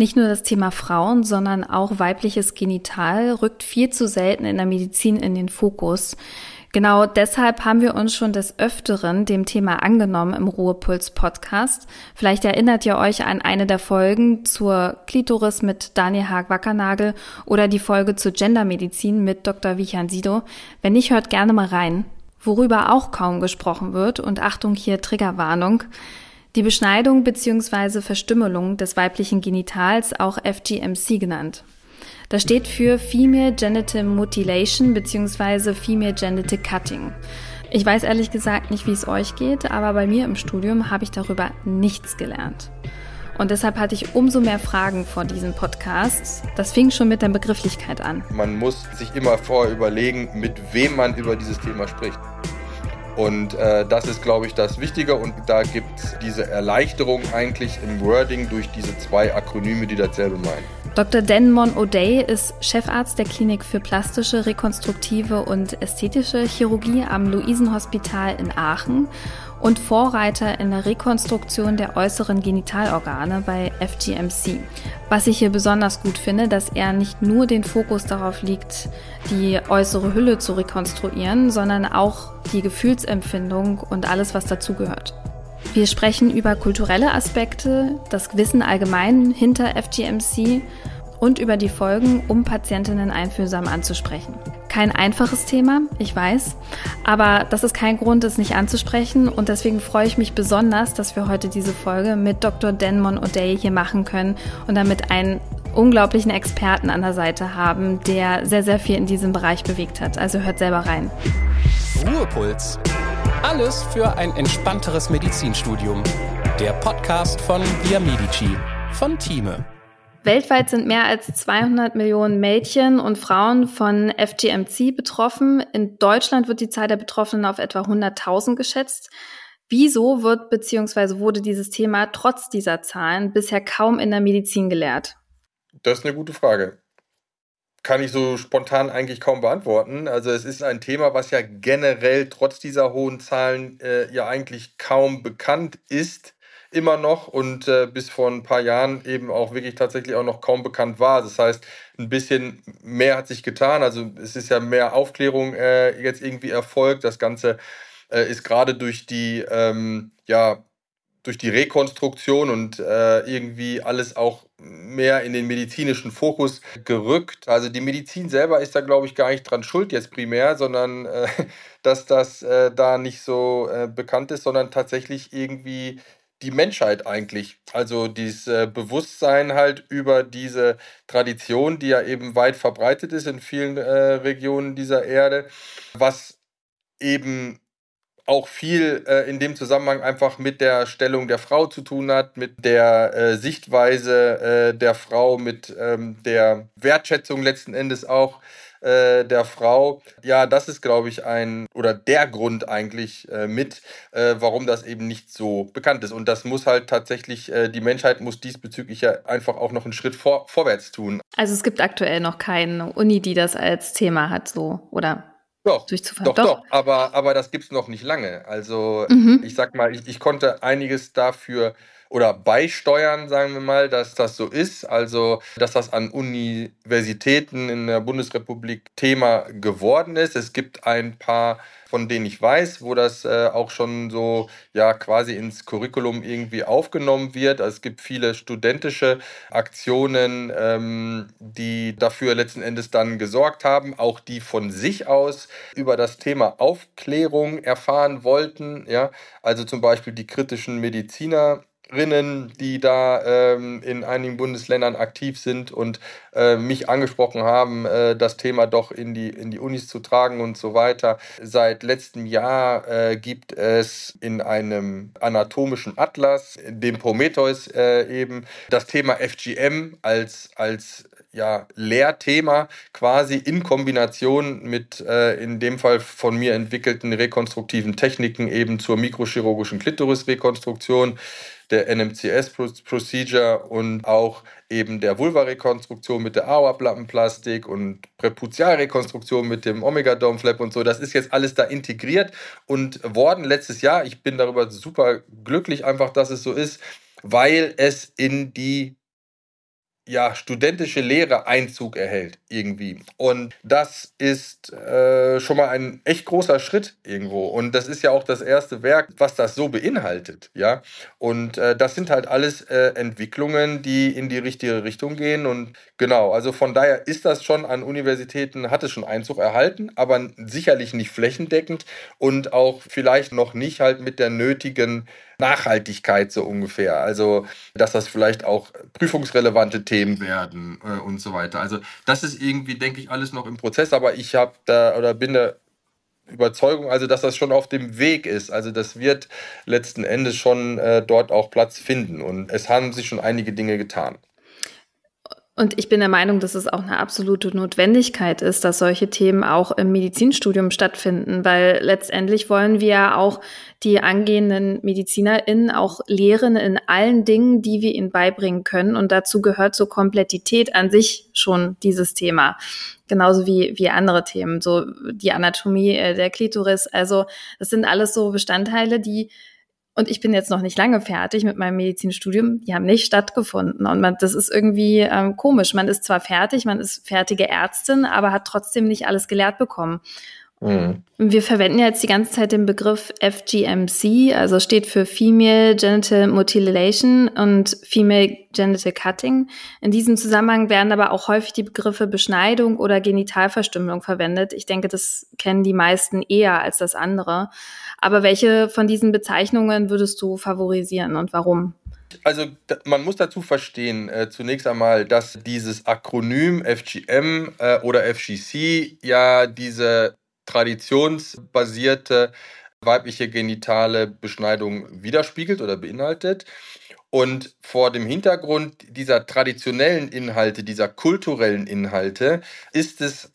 Nicht nur das Thema Frauen, sondern auch weibliches Genital rückt viel zu selten in der Medizin in den Fokus. Genau deshalb haben wir uns schon des Öfteren dem Thema angenommen im Ruhepuls Podcast. Vielleicht erinnert ihr euch an eine der Folgen zur Klitoris mit Daniel Haag-Wackernagel oder die Folge zur Gendermedizin mit Dr. Vichan Sido. Wenn nicht, hört gerne mal rein. Worüber auch kaum gesprochen wird und Achtung hier Triggerwarnung. Die Beschneidung bzw. Verstümmelung des weiblichen Genitals, auch FGMC genannt. Das steht für Female Genital Mutilation bzw. Female Genital Cutting. Ich weiß ehrlich gesagt nicht, wie es euch geht, aber bei mir im Studium habe ich darüber nichts gelernt. Und deshalb hatte ich umso mehr Fragen vor diesem Podcast. Das fing schon mit der Begrifflichkeit an. Man muss sich immer vorher überlegen, mit wem man über dieses Thema spricht. Und äh, das ist, glaube ich, das Wichtige. Und da gibt es diese Erleichterung eigentlich im Wording durch diese zwei Akronyme, die dasselbe meinen. Dr. Denmon O'Day ist Chefarzt der Klinik für plastische, rekonstruktive und ästhetische Chirurgie am Luisenhospital in Aachen und Vorreiter in der Rekonstruktion der äußeren Genitalorgane bei FGMC. Was ich hier besonders gut finde, dass er nicht nur den Fokus darauf liegt, die äußere Hülle zu rekonstruieren, sondern auch die Gefühlsempfindung und alles, was dazugehört. Wir sprechen über kulturelle Aspekte, das Wissen allgemein hinter FGMC und über die Folgen, um Patientinnen einfühlsam anzusprechen. Kein einfaches Thema, ich weiß, aber das ist kein Grund, es nicht anzusprechen und deswegen freue ich mich besonders, dass wir heute diese Folge mit Dr. Denmon O'Day hier machen können und damit einen unglaublichen Experten an der Seite haben, der sehr, sehr viel in diesem Bereich bewegt hat. Also hört selber rein. Ruhepuls alles für ein entspannteres Medizinstudium. Der Podcast von Via Medici von Thieme. Weltweit sind mehr als 200 Millionen Mädchen und Frauen von FGMC betroffen. In Deutschland wird die Zahl der Betroffenen auf etwa 100.000 geschätzt. Wieso wird bzw. wurde dieses Thema trotz dieser Zahlen bisher kaum in der Medizin gelehrt? Das ist eine gute Frage kann ich so spontan eigentlich kaum beantworten. Also es ist ein Thema, was ja generell trotz dieser hohen Zahlen äh, ja eigentlich kaum bekannt ist, immer noch und äh, bis vor ein paar Jahren eben auch wirklich tatsächlich auch noch kaum bekannt war. Das heißt, ein bisschen mehr hat sich getan. Also es ist ja mehr Aufklärung äh, jetzt irgendwie erfolgt. Das Ganze äh, ist gerade durch die ähm, ja durch die Rekonstruktion und äh, irgendwie alles auch mehr in den medizinischen Fokus gerückt. Also die Medizin selber ist da, glaube ich, gar nicht dran schuld jetzt primär, sondern äh, dass das äh, da nicht so bekannt ist, sondern tatsächlich irgendwie die Menschheit eigentlich. Also dieses äh, Bewusstsein halt über diese Tradition, die ja eben weit verbreitet ist in vielen äh, Regionen dieser Erde, was eben auch viel äh, in dem Zusammenhang einfach mit der Stellung der Frau zu tun hat, mit der äh, Sichtweise äh, der Frau, mit ähm, der Wertschätzung letzten Endes auch äh, der Frau. Ja, das ist, glaube ich, ein oder der Grund eigentlich äh, mit, äh, warum das eben nicht so bekannt ist. Und das muss halt tatsächlich, die Menschheit muss diesbezüglich ja einfach auch noch einen Schritt vor, vorwärts tun. Also es gibt aktuell noch keine Uni, die das als Thema hat, so, oder? Doch, doch, doch, doch, aber, aber das gibt es noch nicht lange. Also mhm. ich sag mal, ich, ich konnte einiges dafür oder beisteuern, sagen wir mal, dass das so ist. Also, dass das an Universitäten in der Bundesrepublik Thema geworden ist. Es gibt ein paar von denen ich weiß, wo das äh, auch schon so ja quasi ins Curriculum irgendwie aufgenommen wird. Also es gibt viele studentische Aktionen, ähm, die dafür letzten Endes dann gesorgt haben, auch die von sich aus über das Thema Aufklärung erfahren wollten. Ja, also zum Beispiel die kritischen Mediziner Rinnen, die da ähm, in einigen Bundesländern aktiv sind und äh, mich angesprochen haben, äh, das Thema doch in die, in die Unis zu tragen und so weiter. Seit letztem Jahr äh, gibt es in einem anatomischen Atlas, dem Prometheus äh, eben, das Thema FGM als, als ja, Lehrthema quasi in Kombination mit äh, in dem Fall von mir entwickelten rekonstruktiven Techniken eben zur mikrochirurgischen Klitorisrekonstruktion der NMCS-Procedure und auch eben der Vulva-Rekonstruktion mit der AOA-Plattenplastik und Präputialrekonstruktion mit dem Omega-Dome-Flap und so. Das ist jetzt alles da integriert und worden letztes Jahr. Ich bin darüber super glücklich einfach, dass es so ist, weil es in die ja, studentische Lehre Einzug erhält irgendwie. Und das ist äh, schon mal ein echt großer Schritt irgendwo. Und das ist ja auch das erste Werk, was das so beinhaltet, ja. Und äh, das sind halt alles äh, Entwicklungen, die in die richtige Richtung gehen. Und genau, also von daher ist das schon an Universitäten, hat es schon Einzug erhalten, aber sicherlich nicht flächendeckend und auch vielleicht noch nicht halt mit der nötigen Nachhaltigkeit so ungefähr. Also, dass das vielleicht auch prüfungsrelevante Themen werden äh, und so weiter. Also, das ist irgendwie, denke ich, alles noch im Prozess, aber ich habe da oder bin der Überzeugung, also dass das schon auf dem Weg ist. Also das wird letzten Endes schon äh, dort auch Platz finden und es haben sich schon einige Dinge getan. Und ich bin der Meinung, dass es auch eine absolute Notwendigkeit ist, dass solche Themen auch im Medizinstudium stattfinden, weil letztendlich wollen wir auch die angehenden MedizinerInnen auch lehren in allen Dingen, die wir ihnen beibringen können. Und dazu gehört zur Komplettität an sich schon dieses Thema. Genauso wie, wie andere Themen, so die Anatomie äh, der Klitoris. Also, das sind alles so Bestandteile, die und ich bin jetzt noch nicht lange fertig mit meinem Medizinstudium. Die haben nicht stattgefunden. Und man, das ist irgendwie ähm, komisch. Man ist zwar fertig, man ist fertige Ärztin, aber hat trotzdem nicht alles gelehrt bekommen. Mhm. Wir verwenden ja jetzt die ganze Zeit den Begriff FGMC, also steht für Female Genital Mutilation und Female Genital Cutting. In diesem Zusammenhang werden aber auch häufig die Begriffe Beschneidung oder Genitalverstümmelung verwendet. Ich denke, das kennen die meisten eher als das andere. Aber welche von diesen Bezeichnungen würdest du favorisieren und warum? Also man muss dazu verstehen, äh, zunächst einmal, dass dieses Akronym FGM äh, oder FGC ja diese traditionsbasierte weibliche genitale Beschneidung widerspiegelt oder beinhaltet. Und vor dem Hintergrund dieser traditionellen Inhalte, dieser kulturellen Inhalte, ist es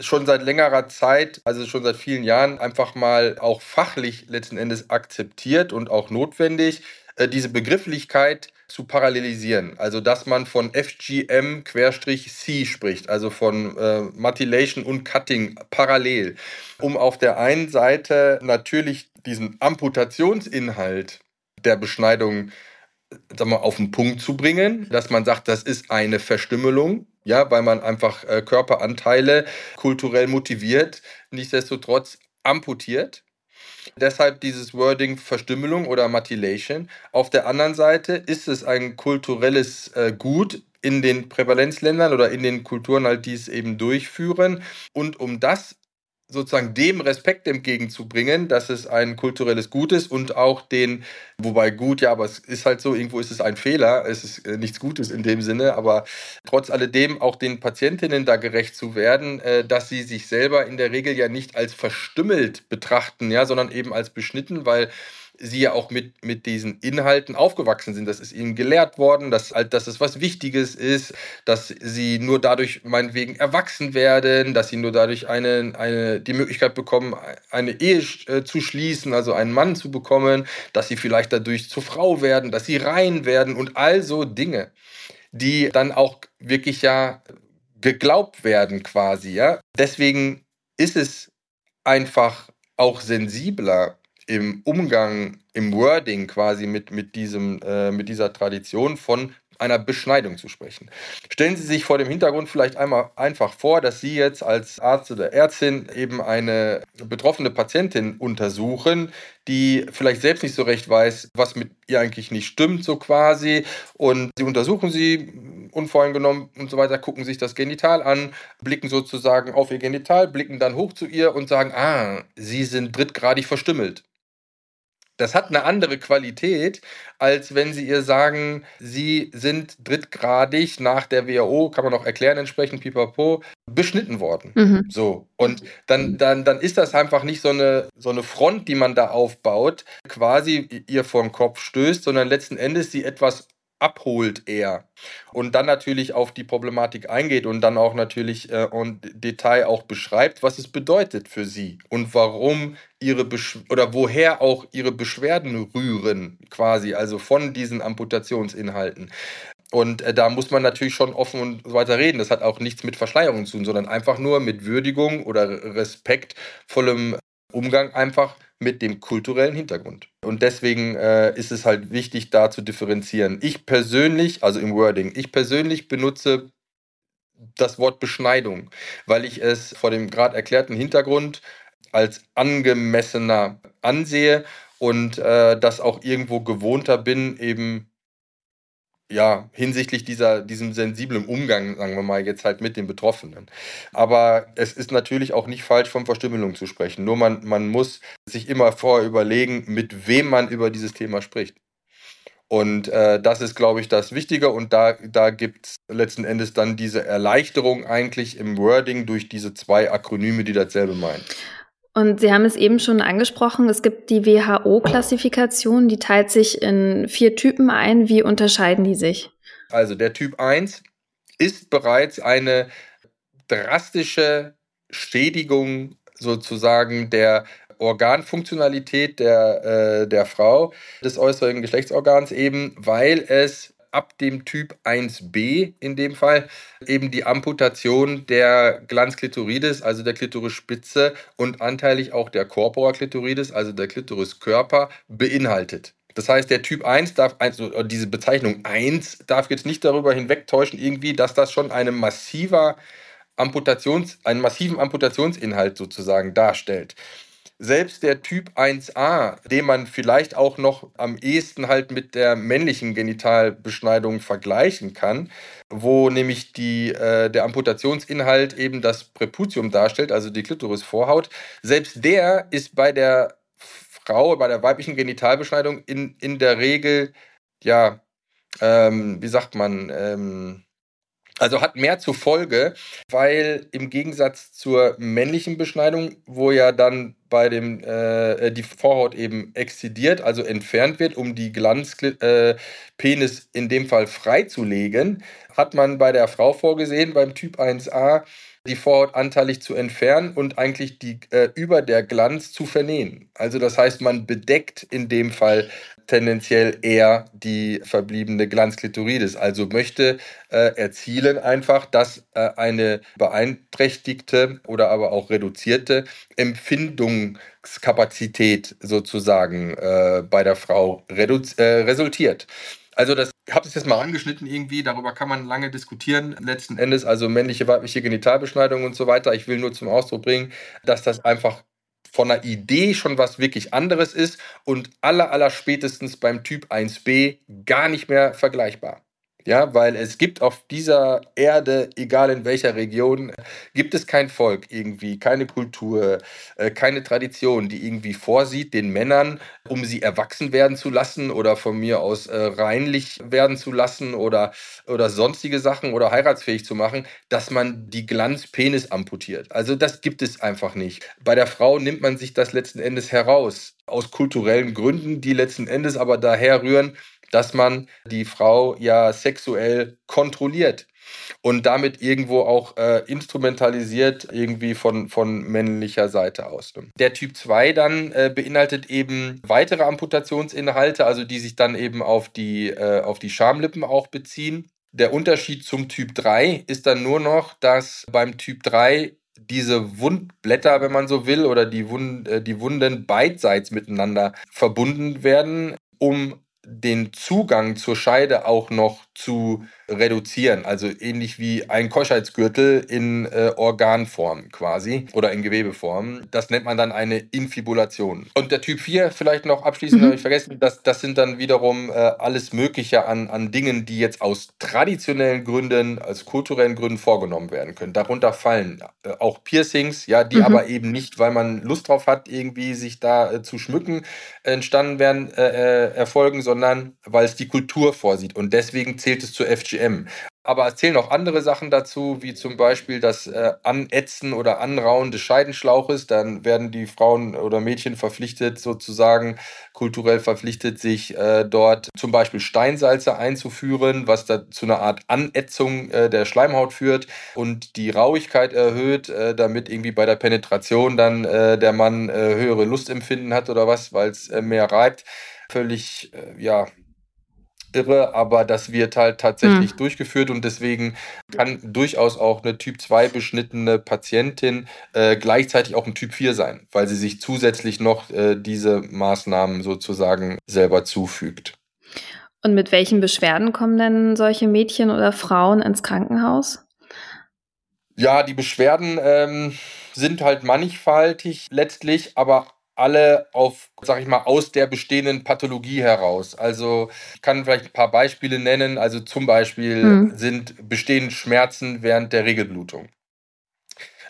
schon seit längerer Zeit, also schon seit vielen Jahren, einfach mal auch fachlich letzten Endes akzeptiert und auch notwendig, diese Begrifflichkeit zu parallelisieren. Also, dass man von FGM-C spricht, also von äh, Mutilation und Cutting parallel, um auf der einen Seite natürlich diesen Amputationsinhalt der Beschneidung sagen wir, auf den Punkt zu bringen, dass man sagt, das ist eine Verstümmelung, ja, weil man einfach äh, Körperanteile kulturell motiviert, nichtsdestotrotz amputiert. Deshalb dieses Wording Verstümmelung oder Mutilation. Auf der anderen Seite ist es ein kulturelles äh, Gut in den Prävalenzländern oder in den Kulturen, halt, die es eben durchführen. Und um das sozusagen dem Respekt entgegenzubringen, dass es ein kulturelles Gut ist und auch den, wobei gut, ja, aber es ist halt so, irgendwo ist es ein Fehler, es ist äh, nichts Gutes in dem Sinne, aber trotz alledem auch den Patientinnen da gerecht zu werden, äh, dass sie sich selber in der Regel ja nicht als verstümmelt betrachten, ja, sondern eben als beschnitten, weil sie ja auch mit, mit diesen Inhalten aufgewachsen sind. Das ist ihnen gelehrt worden, dass, dass es was Wichtiges ist, dass sie nur dadurch meinetwegen erwachsen werden, dass sie nur dadurch eine, eine, die Möglichkeit bekommen, eine Ehe äh, zu schließen, also einen Mann zu bekommen, dass sie vielleicht dadurch zur Frau werden, dass sie rein werden und all so Dinge, die dann auch wirklich ja geglaubt werden quasi. Ja? Deswegen ist es einfach auch sensibler im Umgang, im Wording quasi mit, mit, diesem, äh, mit dieser Tradition von einer Beschneidung zu sprechen. Stellen Sie sich vor dem Hintergrund vielleicht einmal einfach vor, dass Sie jetzt als Arzt oder Ärztin eben eine betroffene Patientin untersuchen, die vielleicht selbst nicht so recht weiß, was mit ihr eigentlich nicht stimmt, so quasi. Und Sie untersuchen sie unvoreingenommen und so weiter, gucken sich das Genital an, blicken sozusagen auf ihr Genital, blicken dann hoch zu ihr und sagen, ah, Sie sind drittgradig verstümmelt. Das hat eine andere Qualität, als wenn sie ihr sagen, sie sind drittgradig nach der WHO, kann man auch erklären entsprechend, pipapo, beschnitten worden. Mhm. So. Und dann, dann, dann ist das einfach nicht so eine, so eine Front, die man da aufbaut, quasi ihr vor den Kopf stößt, sondern letzten Endes sie etwas abholt er und dann natürlich auf die Problematik eingeht und dann auch natürlich äh, und Detail auch beschreibt, was es bedeutet für sie und warum ihre Besch oder woher auch ihre Beschwerden rühren, quasi, also von diesen Amputationsinhalten. Und äh, da muss man natürlich schon offen und so weiter reden. Das hat auch nichts mit Verschleierung zu tun, sondern einfach nur mit Würdigung oder respektvollem Umgang einfach mit dem kulturellen Hintergrund. Und deswegen äh, ist es halt wichtig, da zu differenzieren. Ich persönlich, also im Wording, ich persönlich benutze das Wort Beschneidung, weil ich es vor dem gerade erklärten Hintergrund als angemessener ansehe und äh, das auch irgendwo gewohnter bin, eben ja, hinsichtlich dieser, diesem sensiblen Umgang, sagen wir mal, jetzt halt mit den Betroffenen. Aber es ist natürlich auch nicht falsch, von Verstümmelung zu sprechen. Nur man, man muss sich immer vorher überlegen, mit wem man über dieses Thema spricht. Und äh, das ist, glaube ich, das Wichtige. Und da, da gibt es letzten Endes dann diese Erleichterung eigentlich im Wording durch diese zwei Akronyme, die dasselbe meinen. Und Sie haben es eben schon angesprochen, es gibt die WHO-Klassifikation, die teilt sich in vier Typen ein. Wie unterscheiden die sich? Also der Typ 1 ist bereits eine drastische Schädigung sozusagen der Organfunktionalität der, äh, der Frau, des äußeren Geschlechtsorgans eben, weil es ab dem Typ 1b in dem Fall eben die Amputation der Glanzklitoridis, also der Klitorisspitze und anteilig auch der Corpora clitoridis, also der Klitoriskörper, beinhaltet. Das heißt, der Typ 1 darf, also diese Bezeichnung 1 darf jetzt nicht darüber hinwegtäuschen, irgendwie, dass das schon eine massiver Amputations, einen massiven Amputationsinhalt sozusagen darstellt selbst der Typ 1a, den man vielleicht auch noch am ehesten halt mit der männlichen Genitalbeschneidung vergleichen kann, wo nämlich die, äh, der Amputationsinhalt eben das Präputium darstellt, also die Klitorisvorhaut, selbst der ist bei der Frau, bei der weiblichen Genitalbeschneidung in, in der Regel, ja, ähm, wie sagt man, ähm, also hat mehr zur Folge, weil im Gegensatz zur männlichen Beschneidung, wo ja dann bei dem äh, die Vorhaut eben exzidiert, also entfernt wird, um die Glanzpenis äh, in dem Fall freizulegen, hat man bei der Frau vorgesehen, beim Typ 1a, die Vorhaut anteilig zu entfernen und eigentlich die äh, über der Glanz zu vernähen. Also das heißt, man bedeckt in dem Fall tendenziell eher die verbliebene Glanzklitoridis. Also möchte äh, erzielen einfach, dass äh, eine beeinträchtigte oder aber auch reduzierte Empfindungskapazität sozusagen äh, bei der Frau äh, resultiert. Also das habe es jetzt mal angeschnitten irgendwie, darüber kann man lange diskutieren. Letzten Endes also männliche, weibliche Genitalbeschneidung und so weiter. Ich will nur zum Ausdruck bringen, dass das einfach von der Idee schon was wirklich anderes ist und aller, aller spätestens beim Typ 1b gar nicht mehr vergleichbar. Ja, weil es gibt auf dieser Erde, egal in welcher Region, gibt es kein Volk irgendwie, keine Kultur, äh, keine Tradition, die irgendwie vorsieht, den Männern, um sie erwachsen werden zu lassen oder von mir aus äh, reinlich werden zu lassen oder, oder sonstige Sachen oder heiratsfähig zu machen, dass man die Glanzpenis amputiert. Also das gibt es einfach nicht. Bei der Frau nimmt man sich das letzten Endes heraus. Aus kulturellen Gründen, die letzten Endes aber daher rühren, dass man die Frau ja sexuell kontrolliert und damit irgendwo auch äh, instrumentalisiert irgendwie von, von männlicher Seite aus. Ne? Der Typ 2 dann äh, beinhaltet eben weitere Amputationsinhalte, also die sich dann eben auf die, äh, auf die Schamlippen auch beziehen. Der Unterschied zum Typ 3 ist dann nur noch, dass beim Typ 3 diese Wundblätter, wenn man so will, oder die, Wund, äh, die Wunden beidseits miteinander verbunden werden, um den Zugang zur Scheide auch noch zu reduzieren. Also ähnlich wie ein Keuschheitsgürtel in äh, Organform quasi oder in Gewebeform. Das nennt man dann eine Infibulation. Und der Typ 4, vielleicht noch abschließend, mhm. habe ich vergessen, das, das sind dann wiederum äh, alles Mögliche an, an Dingen, die jetzt aus traditionellen Gründen, aus kulturellen Gründen vorgenommen werden können. Darunter fallen äh, auch Piercings, ja, die mhm. aber eben nicht, weil man Lust drauf hat, irgendwie sich da äh, zu schmücken, entstanden werden, äh, äh, erfolgen, sondern weil es die Kultur vorsieht. Und deswegen zählt es zur FGM. Aber es zählen auch andere Sachen dazu, wie zum Beispiel das äh, Anätzen oder Anrauen des Scheidenschlauches. Dann werden die Frauen oder Mädchen verpflichtet, sozusagen kulturell verpflichtet, sich äh, dort zum Beispiel Steinsalze einzuführen, was da zu einer Art Anätzung äh, der Schleimhaut führt und die Rauigkeit erhöht, äh, damit irgendwie bei der Penetration dann äh, der Mann äh, höhere Lustempfinden hat oder was, weil es mehr reibt. Völlig, ja, irre, aber das wird halt tatsächlich hm. durchgeführt und deswegen kann durchaus auch eine Typ 2 beschnittene Patientin äh, gleichzeitig auch ein Typ 4 sein, weil sie sich zusätzlich noch äh, diese Maßnahmen sozusagen selber zufügt. Und mit welchen Beschwerden kommen denn solche Mädchen oder Frauen ins Krankenhaus? Ja, die Beschwerden ähm, sind halt mannigfaltig letztlich, aber alle auf, sag ich mal, aus der bestehenden Pathologie heraus. Also ich kann vielleicht ein paar Beispiele nennen. Also zum Beispiel mhm. sind bestehen Schmerzen während der Regelblutung.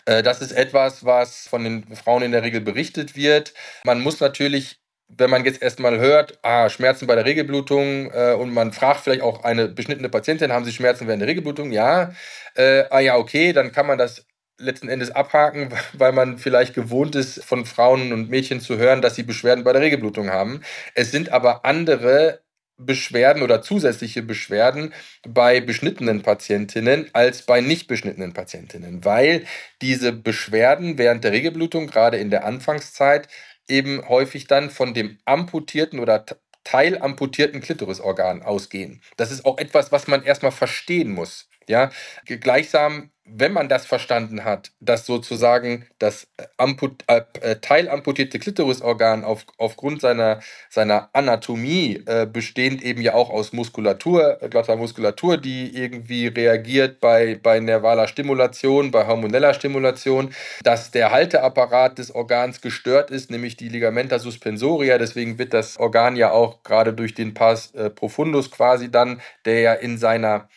Äh, das ist etwas, was von den Frauen in der Regel berichtet wird. Man muss natürlich wenn man jetzt erstmal hört, ah, Schmerzen bei der Regelblutung äh, und man fragt vielleicht auch eine beschnittene Patientin, haben Sie Schmerzen während der Regelblutung? Ja. Äh, ah ja, okay, dann kann man das letzten Endes abhaken, weil man vielleicht gewohnt ist, von Frauen und Mädchen zu hören, dass sie Beschwerden bei der Regelblutung haben. Es sind aber andere Beschwerden oder zusätzliche Beschwerden bei beschnittenen Patientinnen als bei nicht beschnittenen Patientinnen, weil diese Beschwerden während der Regelblutung, gerade in der Anfangszeit, eben häufig dann von dem amputierten oder teilamputierten Klitorisorgan ausgehen. Das ist auch etwas, was man erstmal verstehen muss. Ja, gleichsam, wenn man das verstanden hat, dass sozusagen das äh, amput, äh, äh, teilamputierte Klitorisorgan auf, aufgrund seiner, seiner Anatomie äh, bestehend eben ja auch aus Muskulatur, äh, glatter Muskulatur, die irgendwie reagiert bei, bei nervaler Stimulation, bei hormoneller Stimulation, dass der Halteapparat des Organs gestört ist, nämlich die Ligamenta suspensoria. Deswegen wird das Organ ja auch gerade durch den Pass äh, profundus quasi dann, der ja in seiner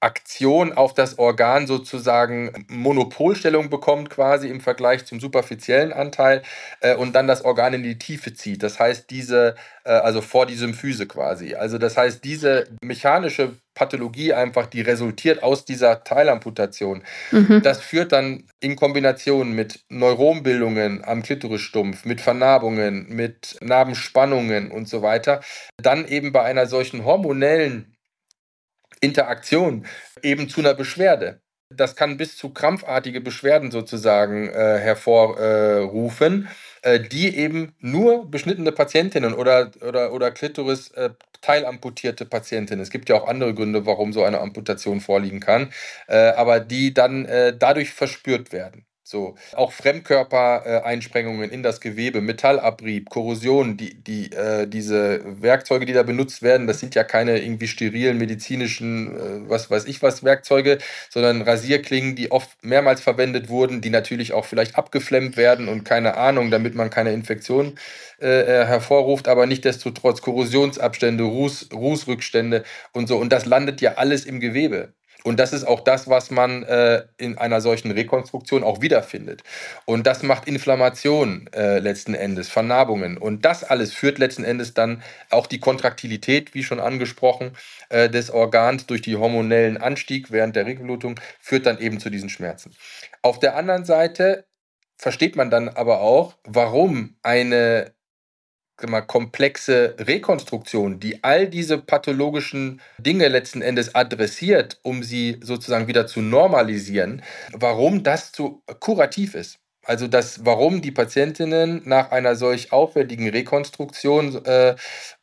Aktion auf das Organ sozusagen Monopolstellung bekommt, quasi im Vergleich zum superfiziellen Anteil äh, und dann das Organ in die Tiefe zieht. Das heißt, diese, äh, also vor die Symphyse quasi. Also das heißt, diese mechanische Pathologie einfach, die resultiert aus dieser Teilamputation. Mhm. Das führt dann in Kombination mit Neuronbildungen am Klitorisstumpf, mit Vernarbungen, mit Narbenspannungen und so weiter, dann eben bei einer solchen hormonellen Interaktion eben zu einer Beschwerde. Das kann bis zu krampfartige Beschwerden sozusagen äh, hervorrufen, äh, die eben nur beschnittene Patientinnen oder, oder, oder Klitoris äh, teilamputierte Patientinnen, es gibt ja auch andere Gründe, warum so eine Amputation vorliegen kann, äh, aber die dann äh, dadurch verspürt werden. So, auch Fremdkörpereinsprengungen in das Gewebe, Metallabrieb, Korrosion, die, die, äh, diese Werkzeuge, die da benutzt werden, das sind ja keine irgendwie sterilen medizinischen, äh, was weiß ich was, Werkzeuge, sondern Rasierklingen, die oft mehrmals verwendet wurden, die natürlich auch vielleicht abgeflemmt werden und keine Ahnung, damit man keine Infektion äh, äh hervorruft, aber nichtdestotrotz Korrosionsabstände, Ruß, Rußrückstände und so. Und das landet ja alles im Gewebe. Und das ist auch das, was man äh, in einer solchen Rekonstruktion auch wiederfindet. Und das macht Inflammation äh, letzten Endes, Vernarbungen. Und das alles führt letzten Endes dann auch die Kontraktilität, wie schon angesprochen, äh, des Organs durch die hormonellen Anstieg während der Regelblutung, führt dann eben zu diesen Schmerzen. Auf der anderen Seite versteht man dann aber auch, warum eine mal, komplexe Rekonstruktion, die all diese pathologischen Dinge letzten Endes adressiert, um sie sozusagen wieder zu normalisieren, warum das zu kurativ ist. Also das, warum die Patientinnen nach einer solch aufwendigen Rekonstruktion, äh,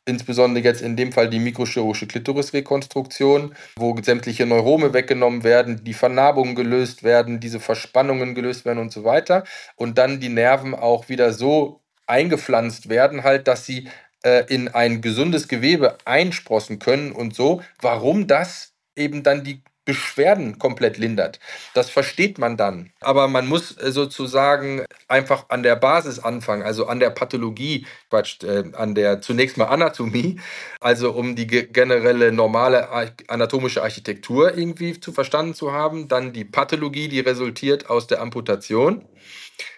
insbesondere jetzt in dem Fall die mikrochirurgische Klitorisrekonstruktion, wo sämtliche Neurome weggenommen werden, die Vernarbungen gelöst werden, diese Verspannungen gelöst werden und so weiter, und dann die Nerven auch wieder so eingepflanzt werden, halt, dass sie äh, in ein gesundes Gewebe einsprossen können und so, warum das eben dann die Beschwerden komplett lindert. Das versteht man dann. Aber man muss äh, sozusagen einfach an der Basis anfangen, also an der Pathologie, Quatsch, äh, an der zunächst mal Anatomie, also um die generelle normale anatomische Architektur irgendwie zu verstanden zu haben. Dann die Pathologie, die resultiert aus der Amputation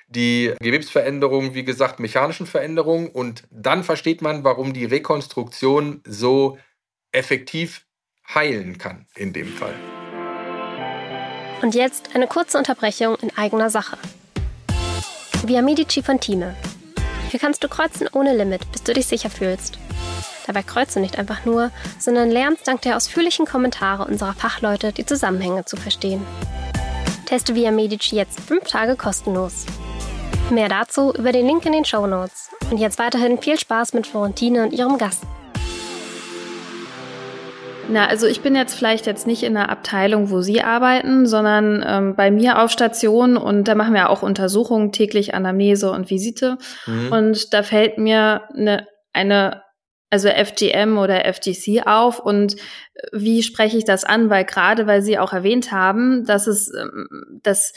die Gewebsveränderung, wie gesagt, mechanischen Veränderungen. Und dann versteht man, warum die Rekonstruktion so effektiv heilen kann in dem Fall. Und jetzt eine kurze Unterbrechung in eigener Sache. Via Medici von Time. Hier kannst du kreuzen ohne Limit, bis du dich sicher fühlst. Dabei kreuzt du nicht einfach nur, sondern lernst dank der ausführlichen Kommentare unserer Fachleute die Zusammenhänge zu verstehen. Teste Via Medici jetzt fünf Tage kostenlos. Mehr dazu über den Link in den Show Notes. Und jetzt weiterhin viel Spaß mit Florentine und ihrem Gast. Na, also ich bin jetzt vielleicht jetzt nicht in der Abteilung, wo Sie arbeiten, sondern ähm, bei mir auf Station und da machen wir auch Untersuchungen täglich Anamnese und Visite. Mhm. Und da fällt mir eine, eine also FGM oder FGC auf und wie spreche ich das an? Weil gerade, weil Sie auch erwähnt haben, dass es, ähm, dass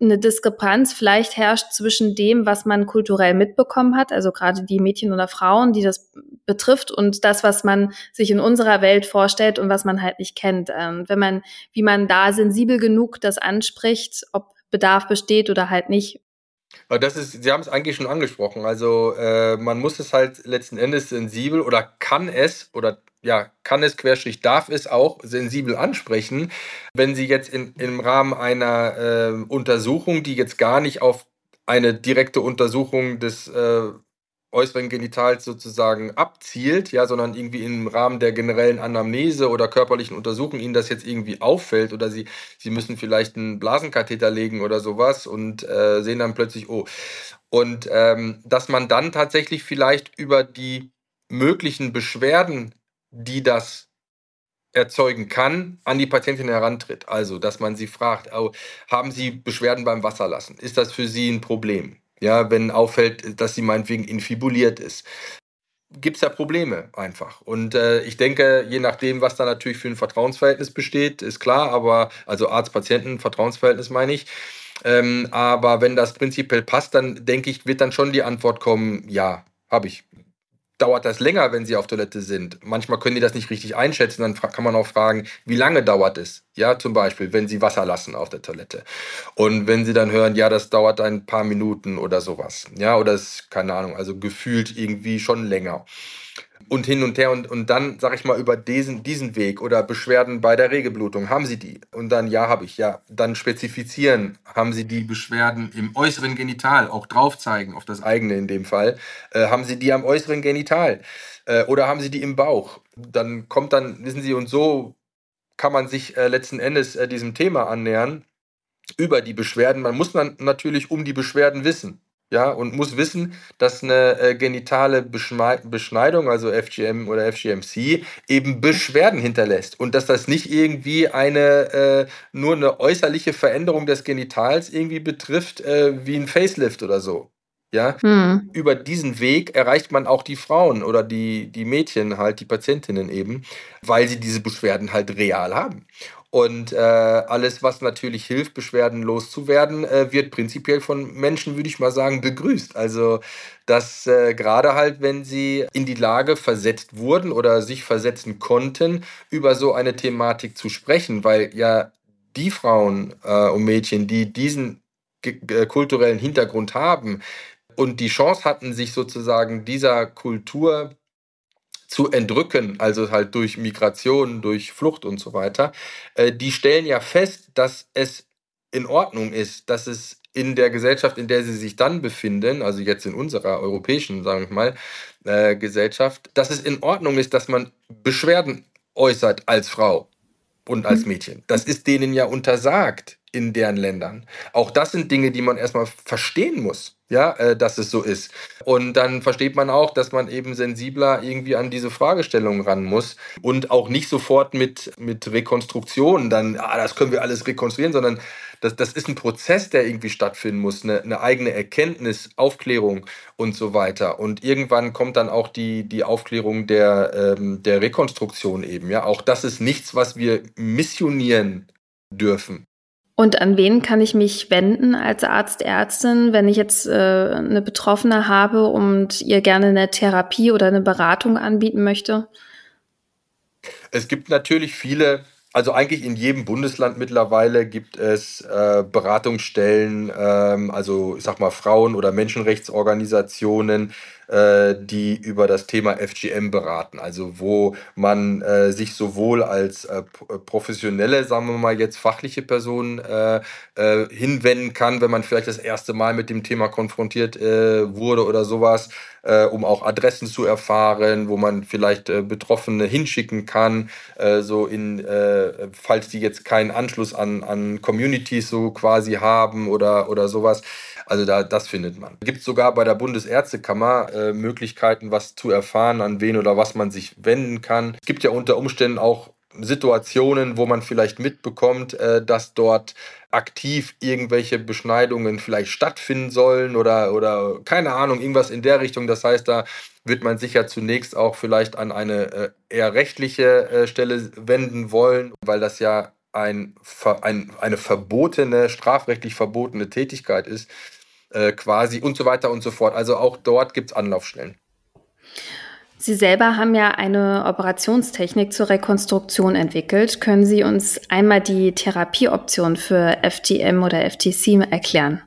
eine Diskrepanz vielleicht herrscht zwischen dem, was man kulturell mitbekommen hat, also gerade die Mädchen oder Frauen, die das betrifft und das, was man sich in unserer Welt vorstellt und was man halt nicht kennt. Ähm, wenn man, wie man da sensibel genug das anspricht, ob Bedarf besteht oder halt nicht. Das ist, Sie haben es eigentlich schon angesprochen. Also äh, man muss es halt letzten Endes sensibel oder kann es oder ja, kann es, querstrich darf es auch sensibel ansprechen, wenn Sie jetzt in, im Rahmen einer äh, Untersuchung, die jetzt gar nicht auf eine direkte Untersuchung des äh, äußeren Genitals sozusagen abzielt, ja, sondern irgendwie im Rahmen der generellen Anamnese oder körperlichen Untersuchung ihnen das jetzt irgendwie auffällt oder sie, sie müssen vielleicht einen Blasenkatheter legen oder sowas und äh, sehen dann plötzlich, oh. Und ähm, dass man dann tatsächlich vielleicht über die möglichen Beschwerden, die das erzeugen kann, an die Patientin herantritt. Also, dass man sie fragt, haben Sie Beschwerden beim Wasserlassen? Ist das für Sie ein Problem? Ja, wenn auffällt, dass sie meinetwegen infibuliert ist. Gibt es da Probleme einfach. Und äh, ich denke, je nachdem, was da natürlich für ein Vertrauensverhältnis besteht, ist klar, aber also Arzt-Patienten-Vertrauensverhältnis meine ich. Ähm, aber wenn das prinzipiell passt, dann denke ich, wird dann schon die Antwort kommen, ja, habe ich dauert das länger, wenn sie auf Toilette sind. Manchmal können die das nicht richtig einschätzen. Dann kann man auch fragen, wie lange dauert es? Ja, zum Beispiel, wenn sie Wasser lassen auf der Toilette. Und wenn sie dann hören, ja, das dauert ein paar Minuten oder sowas. Ja, oder es, keine Ahnung, also gefühlt irgendwie schon länger und hin und her und, und dann, sag ich mal, über diesen, diesen Weg oder Beschwerden bei der Regelblutung, haben Sie die? Und dann, ja, habe ich, ja. Dann spezifizieren, haben Sie die Beschwerden im äußeren Genital, auch drauf zeigen, auf das eigene in dem Fall. Äh, haben Sie die am äußeren Genital? Äh, oder haben Sie die im Bauch? Dann kommt dann, wissen Sie, und so kann man sich äh, letzten Endes äh, diesem Thema annähern über die Beschwerden. Man muss dann natürlich um die Beschwerden wissen ja, und muss wissen, dass eine äh, genitale Beschneidung, also FGM oder FGMC, eben Beschwerden hinterlässt und dass das nicht irgendwie eine äh, nur eine äußerliche Veränderung des Genitals irgendwie betrifft, äh, wie ein Facelift oder so. Ja, hm. über diesen Weg erreicht man auch die Frauen oder die, die Mädchen halt, die Patientinnen eben, weil sie diese Beschwerden halt real haben. Und äh, alles, was natürlich hilft, Beschwerden loszuwerden, äh, wird prinzipiell von Menschen, würde ich mal sagen, begrüßt. Also, dass äh, gerade halt, wenn sie in die Lage versetzt wurden oder sich versetzen konnten, über so eine Thematik zu sprechen, weil ja die Frauen äh, und Mädchen, die diesen kulturellen Hintergrund haben und die Chance hatten, sich sozusagen dieser Kultur zu entrücken, also halt durch Migration, durch Flucht und so weiter, äh, die stellen ja fest, dass es in Ordnung ist, dass es in der Gesellschaft, in der sie sich dann befinden, also jetzt in unserer europäischen, sagen wir mal, äh, Gesellschaft, dass es in Ordnung ist, dass man Beschwerden äußert als Frau und als mhm. Mädchen. Das ist denen ja untersagt in deren Ländern. Auch das sind Dinge, die man erstmal verstehen muss ja, äh, dass es so ist. Und dann versteht man auch, dass man eben sensibler irgendwie an diese Fragestellungen ran muss und auch nicht sofort mit, mit Rekonstruktion dann, ah, das können wir alles rekonstruieren, sondern das, das ist ein Prozess, der irgendwie stattfinden muss, eine, eine eigene Erkenntnis, Aufklärung und so weiter. Und irgendwann kommt dann auch die, die Aufklärung der, ähm, der Rekonstruktion eben. Ja, auch das ist nichts, was wir missionieren dürfen. Und an wen kann ich mich wenden als Arzt, Ärztin, wenn ich jetzt äh, eine Betroffene habe und ihr gerne eine Therapie oder eine Beratung anbieten möchte? Es gibt natürlich viele, also eigentlich in jedem Bundesland mittlerweile gibt es äh, Beratungsstellen, ähm, also ich sag mal Frauen- oder Menschenrechtsorganisationen, äh, die über das Thema FGM beraten. Also wo man äh, sich sowohl als äh, äh, professionelle, sagen wir mal jetzt fachliche Person äh, hinwenden kann, wenn man vielleicht das erste Mal mit dem Thema konfrontiert wurde oder sowas, um auch Adressen zu erfahren, wo man vielleicht Betroffene hinschicken kann, so in, falls die jetzt keinen Anschluss an, an Communities so quasi haben oder, oder sowas. Also da, das findet man. Gibt es sogar bei der Bundesärztekammer äh, Möglichkeiten, was zu erfahren, an wen oder was man sich wenden kann. Es gibt ja unter Umständen auch Situationen, wo man vielleicht mitbekommt, äh, dass dort aktiv irgendwelche Beschneidungen vielleicht stattfinden sollen oder, oder keine Ahnung, irgendwas in der Richtung. Das heißt, da wird man sich ja zunächst auch vielleicht an eine äh, eher rechtliche äh, Stelle wenden wollen, weil das ja ein, ein, eine verbotene, strafrechtlich verbotene Tätigkeit ist, äh, quasi und so weiter und so fort. Also auch dort gibt es Anlaufstellen. Sie selber haben ja eine Operationstechnik zur Rekonstruktion entwickelt. Können Sie uns einmal die Therapieoption für FTM oder FTC erklären?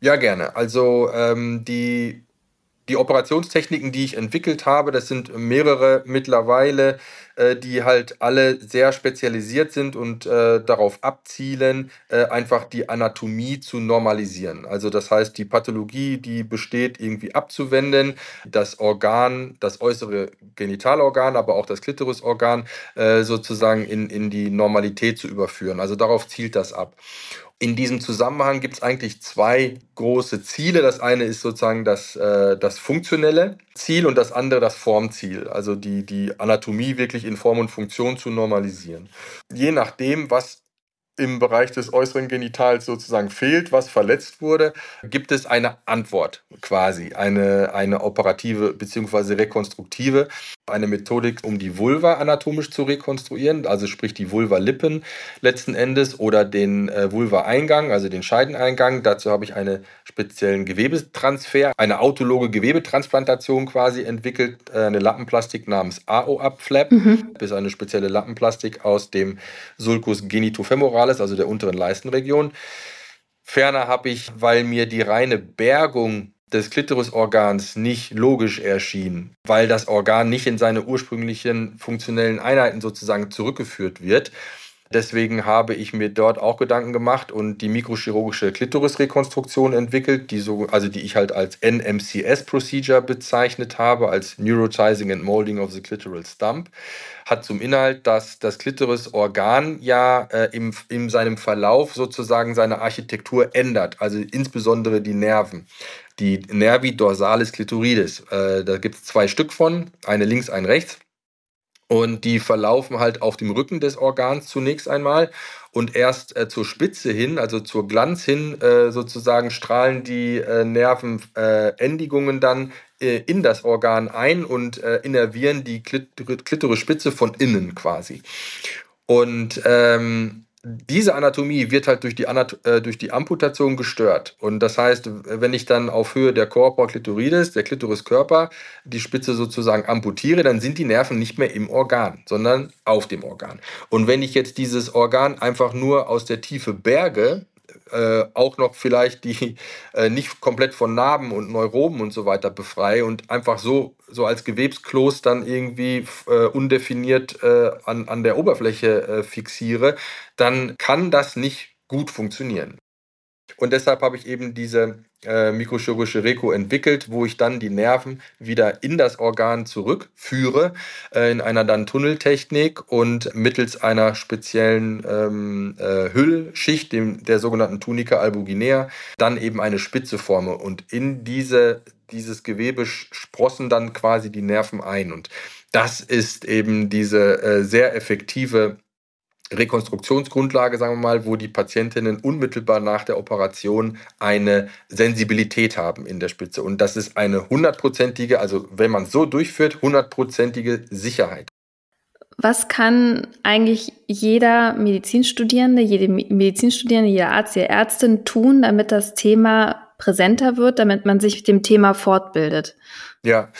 Ja, gerne. Also ähm, die die Operationstechniken, die ich entwickelt habe, das sind mehrere mittlerweile, äh, die halt alle sehr spezialisiert sind und äh, darauf abzielen, äh, einfach die Anatomie zu normalisieren. Also das heißt, die Pathologie, die besteht, irgendwie abzuwenden, das Organ, das äußere Genitalorgan, aber auch das Klitorisorgan äh, sozusagen in, in die Normalität zu überführen. Also darauf zielt das ab. In diesem Zusammenhang gibt es eigentlich zwei große Ziele. Das eine ist sozusagen das, äh, das funktionelle Ziel und das andere das Formziel, also die, die Anatomie wirklich in Form und Funktion zu normalisieren. Je nachdem, was im Bereich des äußeren Genitals sozusagen fehlt, was verletzt wurde, gibt es eine Antwort quasi, eine, eine operative bzw. rekonstruktive, eine Methodik, um die Vulva anatomisch zu rekonstruieren, also sprich die Vulva-Lippen letzten Endes oder den äh, Vulva-Eingang, also den Scheideneingang. Dazu habe ich einen speziellen Gewebetransfer, eine autologe Gewebetransplantation quasi entwickelt, äh, eine Lappenplastik namens AO-Up-Flap, mhm. ist eine spezielle Lappenplastik aus dem Sulcus genitofemoralis Zentrales, also der unteren Leistenregion. Ferner habe ich, weil mir die reine Bergung des Klitorisorgans nicht logisch erschien, weil das Organ nicht in seine ursprünglichen funktionellen Einheiten sozusagen zurückgeführt wird, Deswegen habe ich mir dort auch Gedanken gemacht und die mikrochirurgische Klitorisrekonstruktion entwickelt, die so, also die ich halt als NMCS Procedure bezeichnet habe, als Neurotizing and Molding of the Clitoral Stump, hat zum Inhalt, dass das Klitorisorgan ja äh, im, in seinem Verlauf sozusagen seine Architektur ändert, also insbesondere die Nerven die Nervi dorsalis clitoridis. Äh, da gibt es zwei Stück von, eine links, eine rechts. Und die verlaufen halt auf dem Rücken des Organs zunächst einmal und erst äh, zur Spitze hin, also zur Glanz hin, äh, sozusagen strahlen die äh, Nervenendigungen dann äh, in das Organ ein und äh, innervieren die Klitorisspitze von innen quasi. Und ähm, diese Anatomie wird halt durch die, Anat äh, durch die Amputation gestört. Und das heißt, wenn ich dann auf Höhe der Corpora clitoridis, der Klitoriskörper, die Spitze sozusagen amputiere, dann sind die Nerven nicht mehr im Organ, sondern auf dem Organ. Und wenn ich jetzt dieses Organ einfach nur aus der Tiefe berge, äh, auch noch vielleicht die äh, nicht komplett von Narben und Neuroben und so weiter befreie und einfach so, so als Gewebskloß dann irgendwie äh, undefiniert äh, an, an der Oberfläche äh, fixiere, dann kann das nicht gut funktionieren. Und deshalb habe ich eben diese äh, mikrochirurgische Reko entwickelt, wo ich dann die Nerven wieder in das Organ zurückführe, äh, in einer dann Tunneltechnik und mittels einer speziellen ähm, äh, Hüllschicht, dem, der sogenannten Tunica albuginea, dann eben eine Spitze forme. Und in diese, dieses Gewebe sprossen dann quasi die Nerven ein. Und das ist eben diese äh, sehr effektive Rekonstruktionsgrundlage, sagen wir mal, wo die Patientinnen unmittelbar nach der Operation eine Sensibilität haben in der Spitze. Und das ist eine hundertprozentige, also wenn man es so durchführt, hundertprozentige Sicherheit. Was kann eigentlich jeder Medizinstudierende, jede Medizinstudierende, jeder Arzt, jede Ärztin tun, damit das Thema präsenter wird, damit man sich mit dem Thema fortbildet? Ja,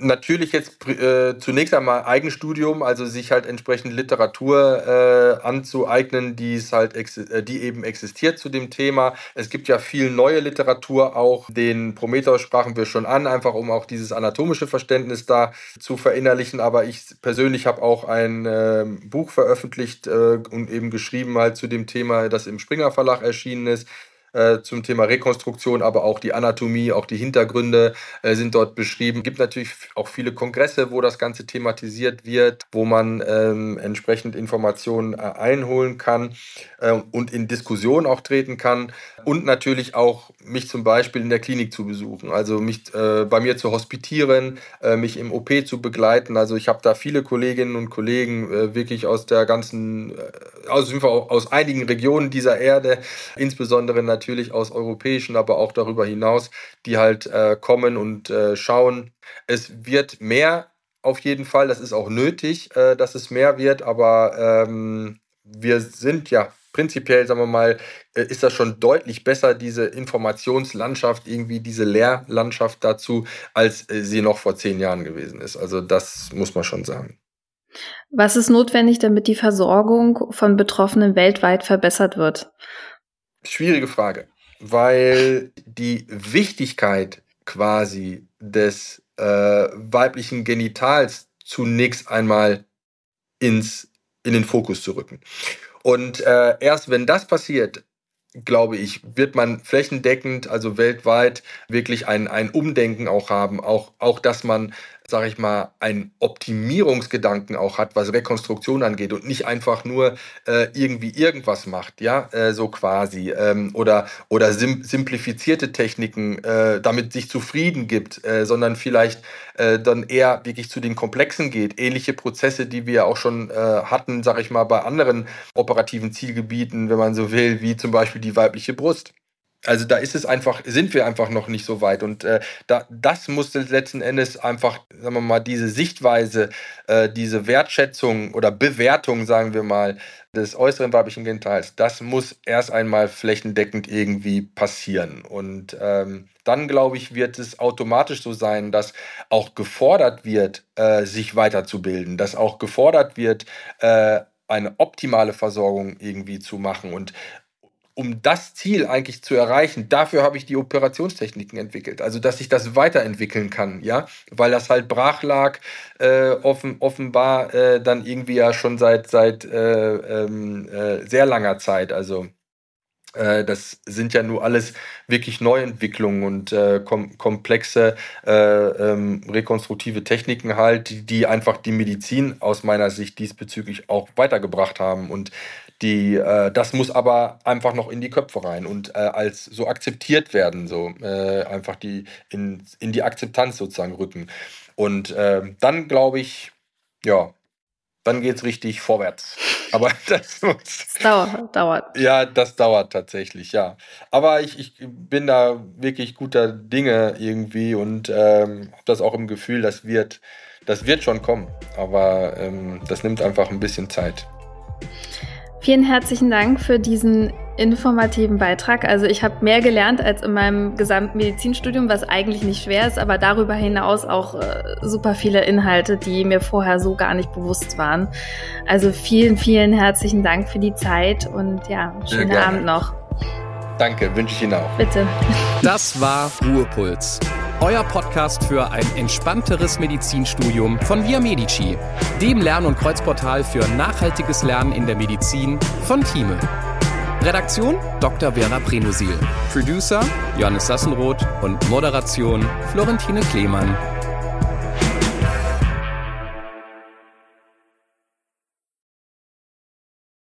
natürlich jetzt äh, zunächst einmal Eigenstudium, also sich halt entsprechend Literatur äh, anzueignen, die es halt äh, die eben existiert zu dem Thema. Es gibt ja viel neue Literatur auch, den Prometheus sprachen wir schon an, einfach um auch dieses anatomische Verständnis da zu verinnerlichen. Aber ich persönlich habe auch ein ähm, Buch veröffentlicht äh, und eben geschrieben halt zu dem Thema, das im Springer Verlag erschienen ist äh, zum Thema Rekonstruktion, aber auch die Anatomie, auch die Hintergründe äh, sind dort beschrieben. Es gibt natürlich auch viele Kongresse, wo das Ganze thematisiert wird, wo man ähm, entsprechend Informationen äh, einholen kann äh, und in Diskussion auch treten kann und natürlich auch mich zum Beispiel in der Klinik zu besuchen, also mich äh, bei mir zu hospitieren, äh, mich im OP zu begleiten. Also ich habe da viele Kolleginnen und Kollegen wirklich aus der ganzen, äh, aus, aus einigen Regionen dieser Erde, insbesondere natürlich aus europäischen, aber auch darüber hinaus, die halt äh, kommen und äh, schauen. Es wird mehr auf jeden Fall, das ist auch nötig, dass es mehr wird, aber ähm, wir sind ja prinzipiell, sagen wir mal, äh, ist das schon deutlich besser, diese Informationslandschaft, irgendwie diese Lehrlandschaft dazu, als äh, sie noch vor zehn Jahren gewesen ist. Also das muss man schon sagen. Was ist notwendig, damit die Versorgung von Betroffenen weltweit verbessert wird? Schwierige Frage, weil die Wichtigkeit quasi des äh, weiblichen Genitals zunächst einmal ins, in den Fokus zu rücken. Und äh, erst wenn das passiert, glaube ich, wird man flächendeckend, also weltweit, wirklich ein, ein Umdenken auch haben. Auch, auch dass man sage ich mal, einen Optimierungsgedanken auch hat, was Rekonstruktion angeht und nicht einfach nur äh, irgendwie irgendwas macht, ja, äh, so quasi, ähm, oder, oder sim simplifizierte Techniken, äh, damit sich zufrieden gibt, äh, sondern vielleicht äh, dann eher wirklich zu den Komplexen geht. Ähnliche Prozesse, die wir auch schon äh, hatten, sage ich mal, bei anderen operativen Zielgebieten, wenn man so will, wie zum Beispiel die weibliche Brust. Also da ist es einfach, sind wir einfach noch nicht so weit. Und äh, da, das muss letzten Endes einfach, sagen wir mal, diese Sichtweise, äh, diese Wertschätzung oder Bewertung, sagen wir mal, des äußeren weiblichen Genitals, das muss erst einmal flächendeckend irgendwie passieren. Und ähm, dann, glaube ich, wird es automatisch so sein, dass auch gefordert wird, äh, sich weiterzubilden, dass auch gefordert wird, äh, eine optimale Versorgung irgendwie zu machen. Und um das Ziel eigentlich zu erreichen, dafür habe ich die Operationstechniken entwickelt. Also, dass ich das weiterentwickeln kann, ja, weil das halt brach lag, äh, offen, offenbar äh, dann irgendwie ja schon seit, seit äh, ähm, äh sehr langer Zeit. Also, äh, das sind ja nur alles wirklich Neuentwicklungen und äh, kom komplexe ähm, rekonstruktive Techniken halt, die, die einfach die Medizin aus meiner Sicht diesbezüglich auch weitergebracht haben. Und die, äh, das muss aber einfach noch in die Köpfe rein und äh, als so akzeptiert werden, so äh, einfach die in, in die Akzeptanz sozusagen rücken. Und ähm, dann glaube ich, ja, dann geht es richtig vorwärts. Aber das muss. Das dauert, dauert. Ja, das dauert tatsächlich, ja. Aber ich, ich bin da wirklich guter Dinge irgendwie und ähm, habe das auch im Gefühl, das wird, das wird schon kommen. Aber ähm, das nimmt einfach ein bisschen Zeit. Vielen herzlichen Dank für diesen informativen Beitrag. Also ich habe mehr gelernt als in meinem gesamten Medizinstudium, was eigentlich nicht schwer ist, aber darüber hinaus auch äh, super viele Inhalte, die mir vorher so gar nicht bewusst waren. Also vielen, vielen herzlichen Dank für die Zeit und ja, schönen Abend noch. Danke, wünsche ich Ihnen auch. Bitte. Das war Ruhepuls euer Podcast für ein entspannteres Medizinstudium von Via Medici, dem Lern- und Kreuzportal für nachhaltiges Lernen in der Medizin von Thieme. Redaktion Dr. Werner Prenosil. Producer Johannes Sassenroth und Moderation Florentine Klemann.